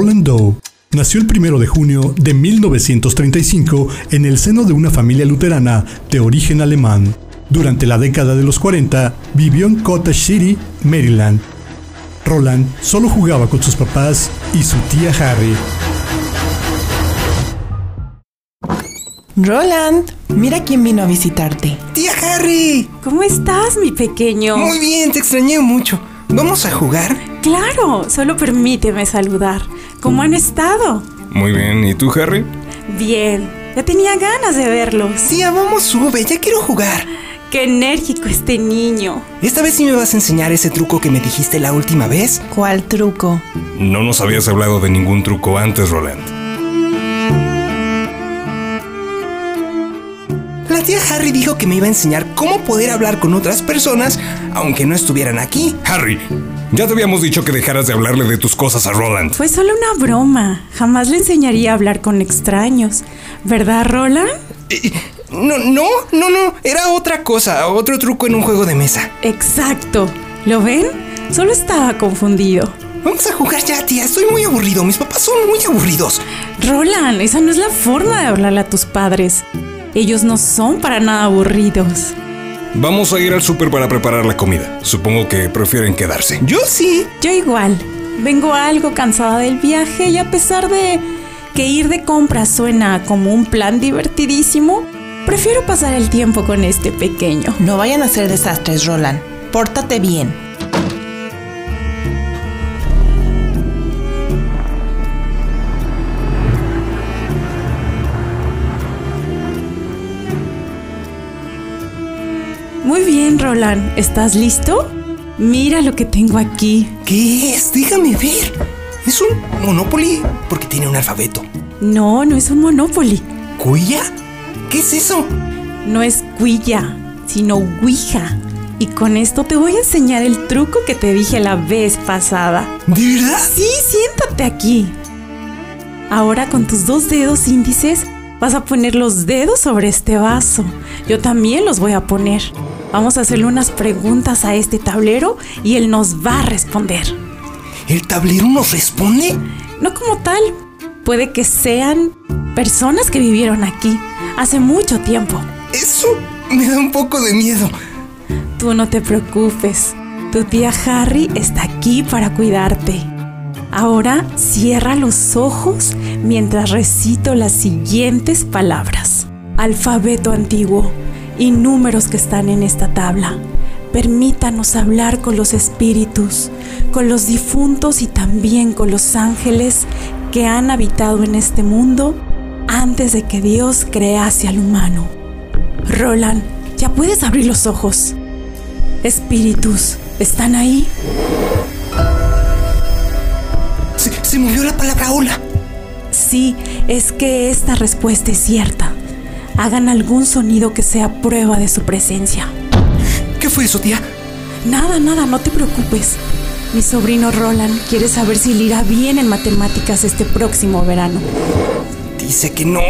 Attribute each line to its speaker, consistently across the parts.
Speaker 1: Roland Doe nació el 1 de junio de 1935 en el seno de una familia luterana de origen alemán. Durante la década de los 40 vivió en Cottage City, Maryland. Roland solo jugaba con sus papás y su tía Harry.
Speaker 2: Roland, mira quién vino a visitarte.
Speaker 3: ¡Tía Harry!
Speaker 4: ¿Cómo estás, mi pequeño?
Speaker 3: Muy bien, te extrañé mucho. ¿Vamos a jugar?
Speaker 4: Claro, solo permíteme saludar. ¿Cómo han estado?
Speaker 5: Muy bien, ¿y tú, Harry?
Speaker 4: Bien, ya tenía ganas de verlos.
Speaker 3: Tía, vamos, sube, ya quiero jugar.
Speaker 4: Qué enérgico este niño.
Speaker 3: ¿Esta vez sí me vas a enseñar ese truco que me dijiste la última vez?
Speaker 2: ¿Cuál truco?
Speaker 5: No nos habías hablado de ningún truco antes, Roland.
Speaker 3: La tía Harry dijo que me iba a enseñar cómo poder hablar con otras personas aunque no estuvieran aquí.
Speaker 5: Harry, ya te habíamos dicho que dejaras de hablarle de tus cosas a Roland.
Speaker 4: Fue solo una broma. Jamás le enseñaría a hablar con extraños. ¿Verdad, Roland?
Speaker 3: Eh, no, no, no, no. Era otra cosa, otro truco en un juego de mesa.
Speaker 4: Exacto. ¿Lo ven? Solo estaba confundido.
Speaker 3: Vamos a jugar ya, tía. Estoy muy aburrido. Mis papás son muy aburridos.
Speaker 4: Roland, esa no es la forma de hablarle a tus padres. Ellos no son para nada aburridos.
Speaker 5: Vamos a ir al súper para preparar la comida. Supongo que prefieren quedarse.
Speaker 3: Yo sí.
Speaker 4: Yo igual. Vengo algo cansada del viaje y a pesar de que ir de compras suena como un plan divertidísimo, prefiero pasar el tiempo con este pequeño.
Speaker 2: No vayan a hacer desastres, Roland. Pórtate bien.
Speaker 4: Roland. ¿Estás listo? Mira lo que tengo aquí.
Speaker 3: ¿Qué es? Déjame ver. Es un Monopoly porque tiene un alfabeto.
Speaker 4: No, no es un Monopoly.
Speaker 3: ¿Cuya? ¿Qué es eso?
Speaker 4: No es cuilla, sino Ouija. Y con esto te voy a enseñar el truco que te dije la vez pasada.
Speaker 3: ¿De verdad?
Speaker 4: Sí, siéntate aquí. Ahora con tus dos dedos índices vas a poner los dedos sobre este vaso. Yo también los voy a poner. Vamos a hacerle unas preguntas a este tablero y él nos va a responder.
Speaker 3: ¿El tablero nos responde?
Speaker 4: No como tal. Puede que sean personas que vivieron aquí hace mucho tiempo.
Speaker 3: Eso me da un poco de miedo.
Speaker 4: Tú no te preocupes. Tu tía Harry está aquí para cuidarte. Ahora cierra los ojos mientras recito las siguientes palabras. Alfabeto antiguo y números que están en esta tabla. Permítanos hablar con los espíritus, con los difuntos y también con los ángeles que han habitado en este mundo antes de que Dios crease al humano. Roland, ya puedes abrir los ojos. Espíritus, ¿están ahí?
Speaker 3: Se, se movió la palabra hola.
Speaker 4: Sí, es que esta respuesta es cierta. Hagan algún sonido que sea prueba de su presencia.
Speaker 3: ¿Qué fue eso, tía?
Speaker 4: Nada, nada, no te preocupes. Mi sobrino Roland quiere saber si le irá bien en matemáticas este próximo verano.
Speaker 3: Dice que no.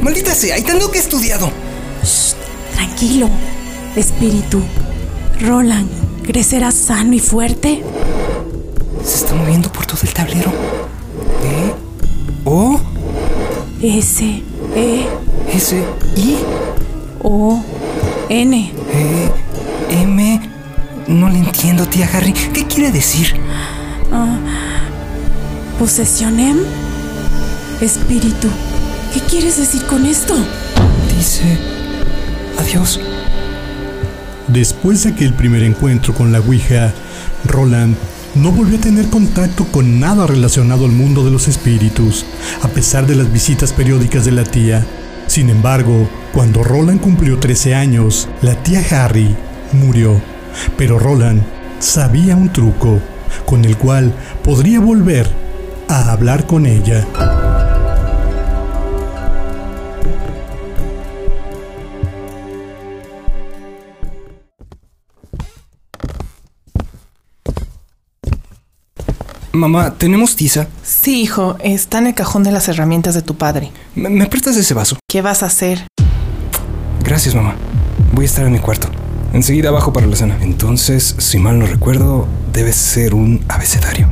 Speaker 3: Maldita sea, hay tanto que he estudiado.
Speaker 4: Shh, tranquilo. Espíritu. Roland, ¿crecerá sano y fuerte?
Speaker 3: Se está moviendo por todo el tablero. ¿Eh? ¿O?
Speaker 4: S, E,
Speaker 3: S, I,
Speaker 4: O, N.
Speaker 3: E, M. No le entiendo, tía Harry. ¿Qué quiere decir?
Speaker 4: ¿Posesionem? Espíritu. ¿Qué quieres decir con esto?
Speaker 3: Dice. Adiós.
Speaker 1: Después de aquel primer encuentro con la Ouija, Roland no volvió a tener contacto con nada relacionado al mundo de los espíritus, a pesar de las visitas periódicas de la tía. Sin embargo, cuando Roland cumplió 13 años, la tía Harry murió. Pero Roland sabía un truco con el cual podría volver a hablar con ella.
Speaker 3: Mamá, ¿tenemos tiza?
Speaker 2: Sí, hijo, está en el cajón de las herramientas de tu padre.
Speaker 3: ¿Me, me prestas ese vaso?
Speaker 2: ¿Qué vas a hacer?
Speaker 3: Gracias, mamá. Voy a estar en mi cuarto. Enseguida bajo para la cena. Entonces, si mal no recuerdo, debe ser un abecedario.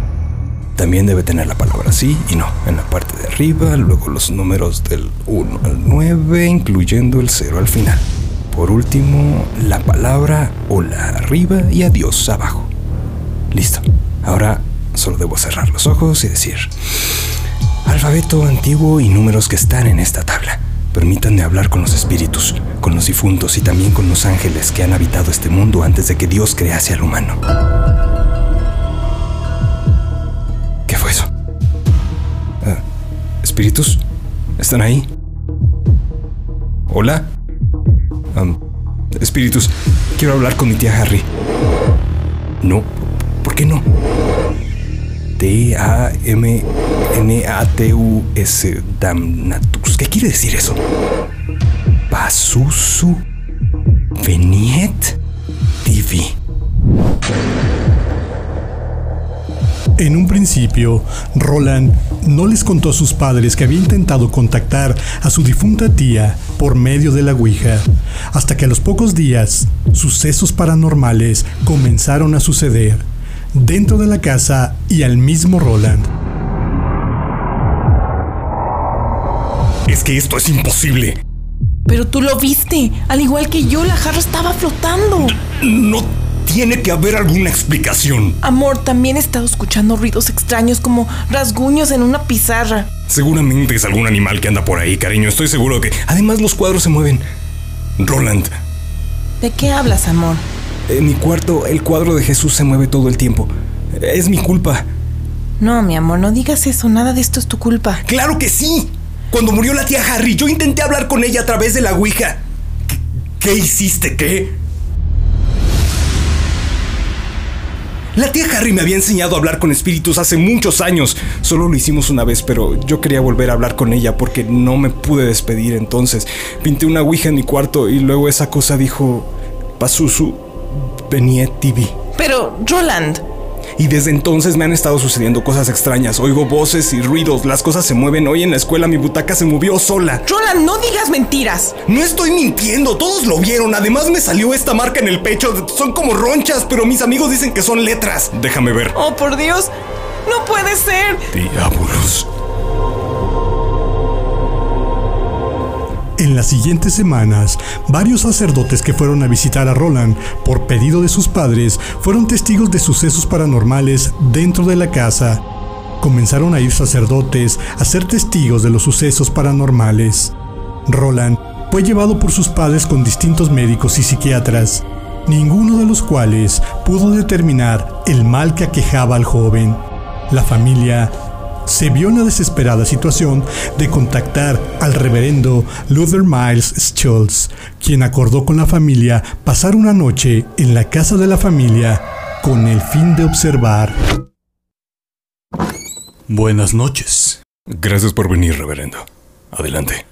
Speaker 3: también debe tener la palabra sí y no en la parte de arriba, luego los números del 1 al 9, incluyendo el 0 al final. Por último, la palabra hola arriba y adiós abajo. Listo. Ahora solo debo cerrar los ojos y decir alfabeto antiguo y números que están en esta tabla. Permítanme hablar con los espíritus, con los difuntos y también con los ángeles que han habitado este mundo antes de que Dios crease al humano. ¿Qué fue eso? Ah, ¿Espíritus? ¿Están ahí? ¿Hola? Espíritus, quiero hablar con mi tía Harry. No, ¿por qué no? T-A-M-N-A-T-U-S Damnatus. ¿Qué quiere decir eso? Pasusu Veniet Divi.
Speaker 1: En un principio, Roland no les contó a sus padres que había intentado contactar a su difunta tía por medio de la Ouija, hasta que a los pocos días, sucesos paranormales comenzaron a suceder dentro de la casa y al mismo Roland.
Speaker 5: Es que esto es imposible.
Speaker 2: Pero tú lo viste. Al igual que yo, la jarra estaba flotando.
Speaker 5: No tiene que haber alguna explicación.
Speaker 2: Amor, también he estado escuchando ruidos extraños como rasguños en una pizarra.
Speaker 5: Seguramente es algún animal que anda por ahí, cariño. Estoy seguro que... Además, los cuadros se mueven. Roland,
Speaker 2: ¿De qué hablas, amor?
Speaker 3: En mi cuarto, el cuadro de Jesús se mueve todo el tiempo. Es mi culpa.
Speaker 2: No, mi amor, no digas eso. Nada de esto es tu culpa.
Speaker 3: ¡Claro que sí! Cuando murió la tía Harry, yo intenté hablar con ella a través de la Ouija.
Speaker 5: ¿qué, qué hiciste? ¿Qué?
Speaker 3: La tía Harry me había enseñado a hablar con espíritus hace muchos años. Solo lo hicimos una vez, pero yo quería volver a hablar con ella porque no me pude despedir entonces. Pinté una ouija en mi cuarto y luego esa cosa dijo... Pasusu Veniet TV.
Speaker 2: Pero, Roland,
Speaker 3: Y desde entonces me han estado sucediendo cosas extrañas. Oigo voces y ruidos, las cosas se mueven. Hoy en la escuela mi butaca se movió sola.
Speaker 2: Roland, no digas mentiras.
Speaker 3: No estoy mintiendo, todos lo vieron. Además me salió esta marca en el pecho. Son como ronchas, pero mis amigos dicen que son letras.
Speaker 5: Déjame ver.
Speaker 2: Oh, por Dios. No puede ser.
Speaker 5: Diablos.
Speaker 1: En las siguientes semanas, varios sacerdotes que fueron a visitar a Roland por pedido de sus padres fueron testigos de sucesos paranormales dentro de la casa. Comenzaron a ir sacerdotes a ser testigos de los sucesos paranormales. Roland fue llevado por sus padres con distintos médicos y psiquiatras, ninguno de los cuales pudo determinar el mal que aquejaba al joven. La familia se vio en la desesperada situación de contactar al reverendo Luther Miles Schultz, quien acordó con la familia pasar una noche en la casa de la familia con el fin de observar.
Speaker 6: Buenas noches.
Speaker 5: Gracias por venir, reverendo. Adelante.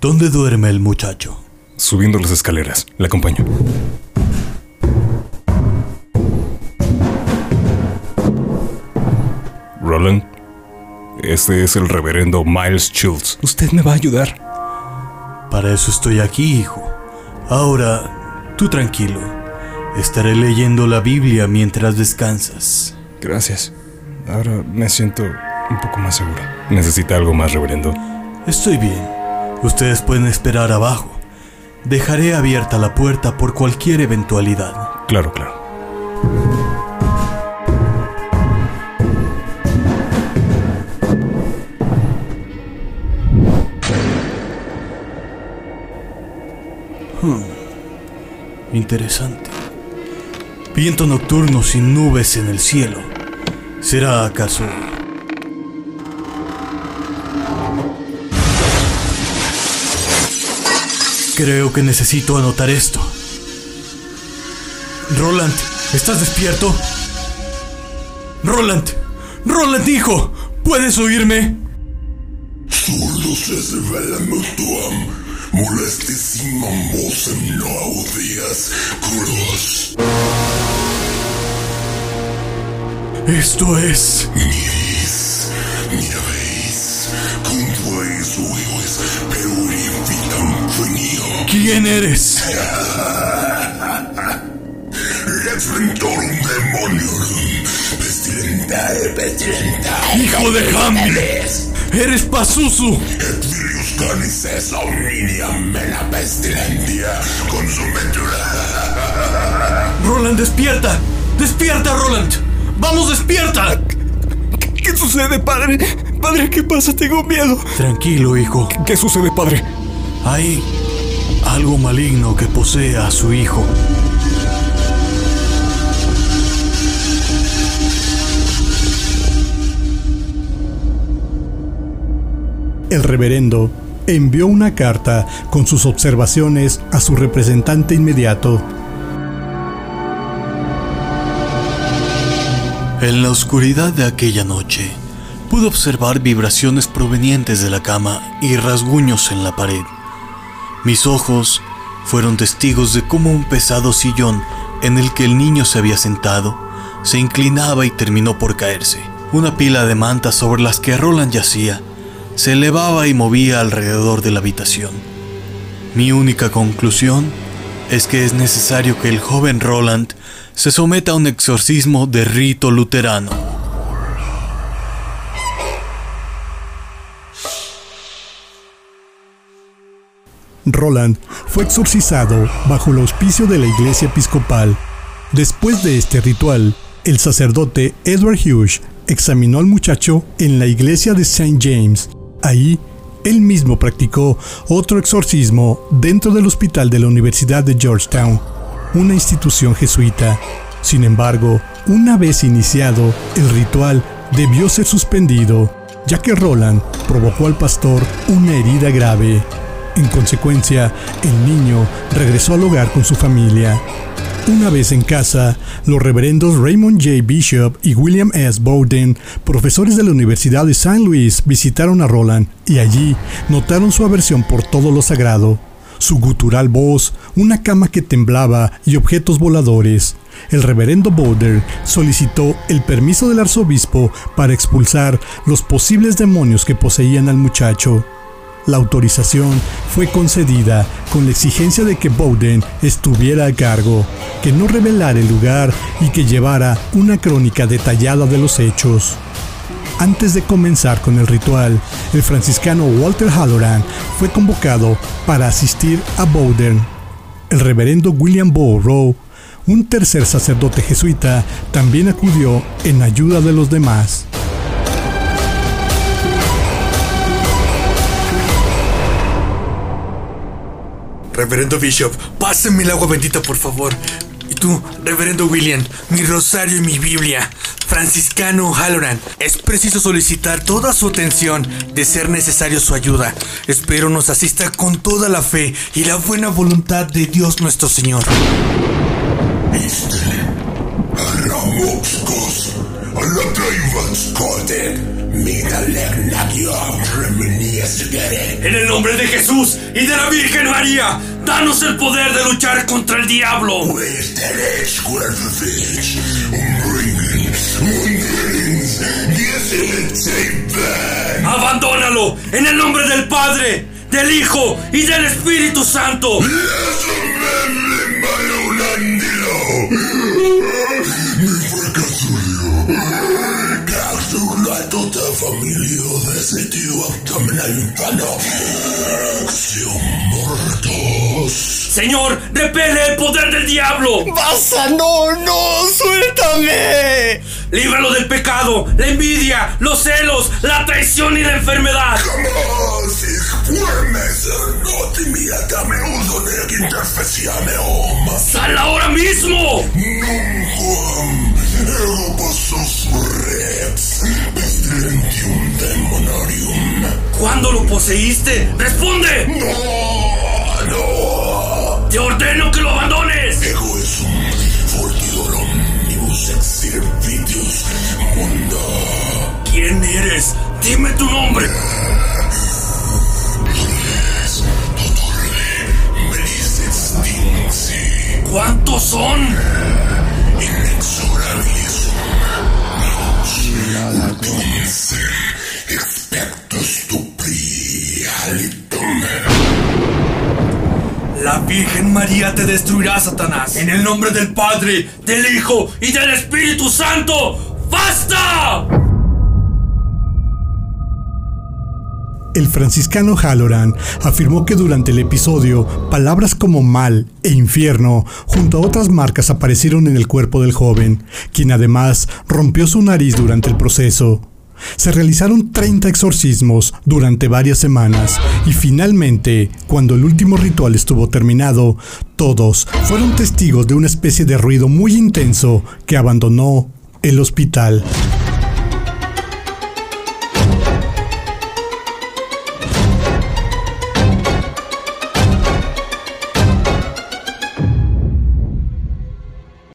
Speaker 6: ¿Dónde duerme el muchacho?
Speaker 5: Subiendo las escaleras. Le acompaño. Roland, este es el reverendo Miles Schultz.
Speaker 3: Usted me va a ayudar.
Speaker 6: Para eso estoy aquí, hijo. Ahora, tú tranquilo. Estaré leyendo la Biblia mientras descansas.
Speaker 3: Gracias. Ahora me siento un poco más seguro.
Speaker 5: ¿Necesita algo más, reverendo?
Speaker 6: Estoy bien. Ustedes pueden esperar abajo. Dejaré abierta la puerta por cualquier eventualidad.
Speaker 5: Claro, claro.
Speaker 6: Interesante. Viento nocturno sin nubes en el cielo. ¿Será acaso... Creo que necesito anotar esto. Roland, ¿estás despierto? Roland, Roland, hijo, ¿puedes oírme?
Speaker 7: Solo mutuam, molestissimam vocem no audias, curos.
Speaker 6: Esto es...
Speaker 7: Miris, miraveis, cum tuais uius purifitam funio.
Speaker 6: ¿Quién eres?
Speaker 7: Referentorum demoniorum, pestilente
Speaker 6: ¡Hijo de Ham! ¡Eres Pazuzu!
Speaker 7: Et virius canis es omnium mena pestilentia consumentura.
Speaker 6: ¡Roland, despierta! ¡Despierta, Roland! ¡Vamos, despierta!
Speaker 5: ¿Qué sucede, padre? Padre, ¿qué pasa? Tengo miedo.
Speaker 6: Tranquilo, hijo.
Speaker 5: ¿Qué sucede, padre?
Speaker 6: Hay algo maligno que posee a su hijo.
Speaker 1: El reverendo envió una carta con sus observaciones a su representante inmediato.
Speaker 6: En la oscuridad de aquella noche, pude observar vibraciones provenientes de la cama y rasguños en la pared. Mis ojos fueron testigos de cómo un pesado sillón en el que el niño se había sentado se inclinaba y terminó por caerse. Una pila de mantas sobre las que Roland yacía se elevaba y movía alrededor de la habitación. Mi única conclusión es que es necesario que el joven Roland se someta a un exorcismo de rito luterano.
Speaker 1: Roland fue exorcizado bajo el auspicio de la iglesia episcopal. Después de este ritual, el sacerdote Edward Hughes examinó al muchacho en la iglesia de St. James. Ahí, él mismo practicó otro exorcismo dentro del hospital de la Universidad de Georgetown, una institución jesuita. Sin embargo, una vez iniciado, el ritual debió ser suspendido, ya que Roland provocó al pastor una herida grave. En consecuencia, el niño regresó al hogar con su familia. Una vez en casa, los reverendos Raymond J. Bishop y William S. Bowden, profesores de la Universidad de St. Louis, visitaron a Roland y allí notaron su aversión por todo lo sagrado. Su gutural voz, una cama que temblaba y objetos voladores. El reverendo Bowden solicitó el permiso del arzobispo para expulsar los posibles demonios que poseían al muchacho. La autorización fue concedida con la exigencia de que Bowden estuviera a cargo, que no revelara el lugar y que llevara una crónica detallada de los hechos. Antes de comenzar con el ritual, el franciscano Walter Halloran fue convocado para asistir a Bowden. El reverendo William Rowe, un tercer sacerdote jesuita, también acudió en ayuda de los demás.
Speaker 8: Reverendo Bishop, pásenme el agua bendita, por favor. Y tú, Reverendo William, mi rosario y mi Biblia. Franciscano Halloran, es preciso solicitar toda su atención de ser necesario su ayuda. Espero nos asista con toda la fe y la buena voluntad de Dios nuestro Señor.
Speaker 7: Ramoxcos,
Speaker 9: En el nombre de Jesús y de la Virgen María, danos el poder de luchar contra el diablo. Abandónalo en el nombre del Padre, del Hijo y del Espíritu Santo. Señor, repele el poder del diablo.
Speaker 8: ¡Basta! ¡No, no! ¡Suéltame!
Speaker 9: Líbralo del pecado, la envidia, los celos, la traición y la enfermedad.
Speaker 7: Jamás oma.
Speaker 9: ¡Sal ahora mismo! ¿Cuándo lo poseíste? ¡Responde!
Speaker 7: No, no.
Speaker 9: ¡Te ordeno que lo abandones!
Speaker 7: Ego es un fortidor omnibus ex servitius mundo.
Speaker 9: ¿Quién eres? Dime tu nombre. ¿Cuántos son? Te destruirá, Satanás. En el nombre del Padre, del Hijo y del Espíritu Santo. ¡Basta!
Speaker 1: El franciscano Halloran afirmó que durante el episodio palabras como mal e infierno junto a otras marcas aparecieron en el cuerpo del joven, quien además rompió su nariz durante el proceso. Se realizaron 30 exorcismos durante varias semanas y finalmente, cuando el último ritual estuvo terminado, todos fueron testigos de una especie de ruido muy intenso que abandonó el hospital.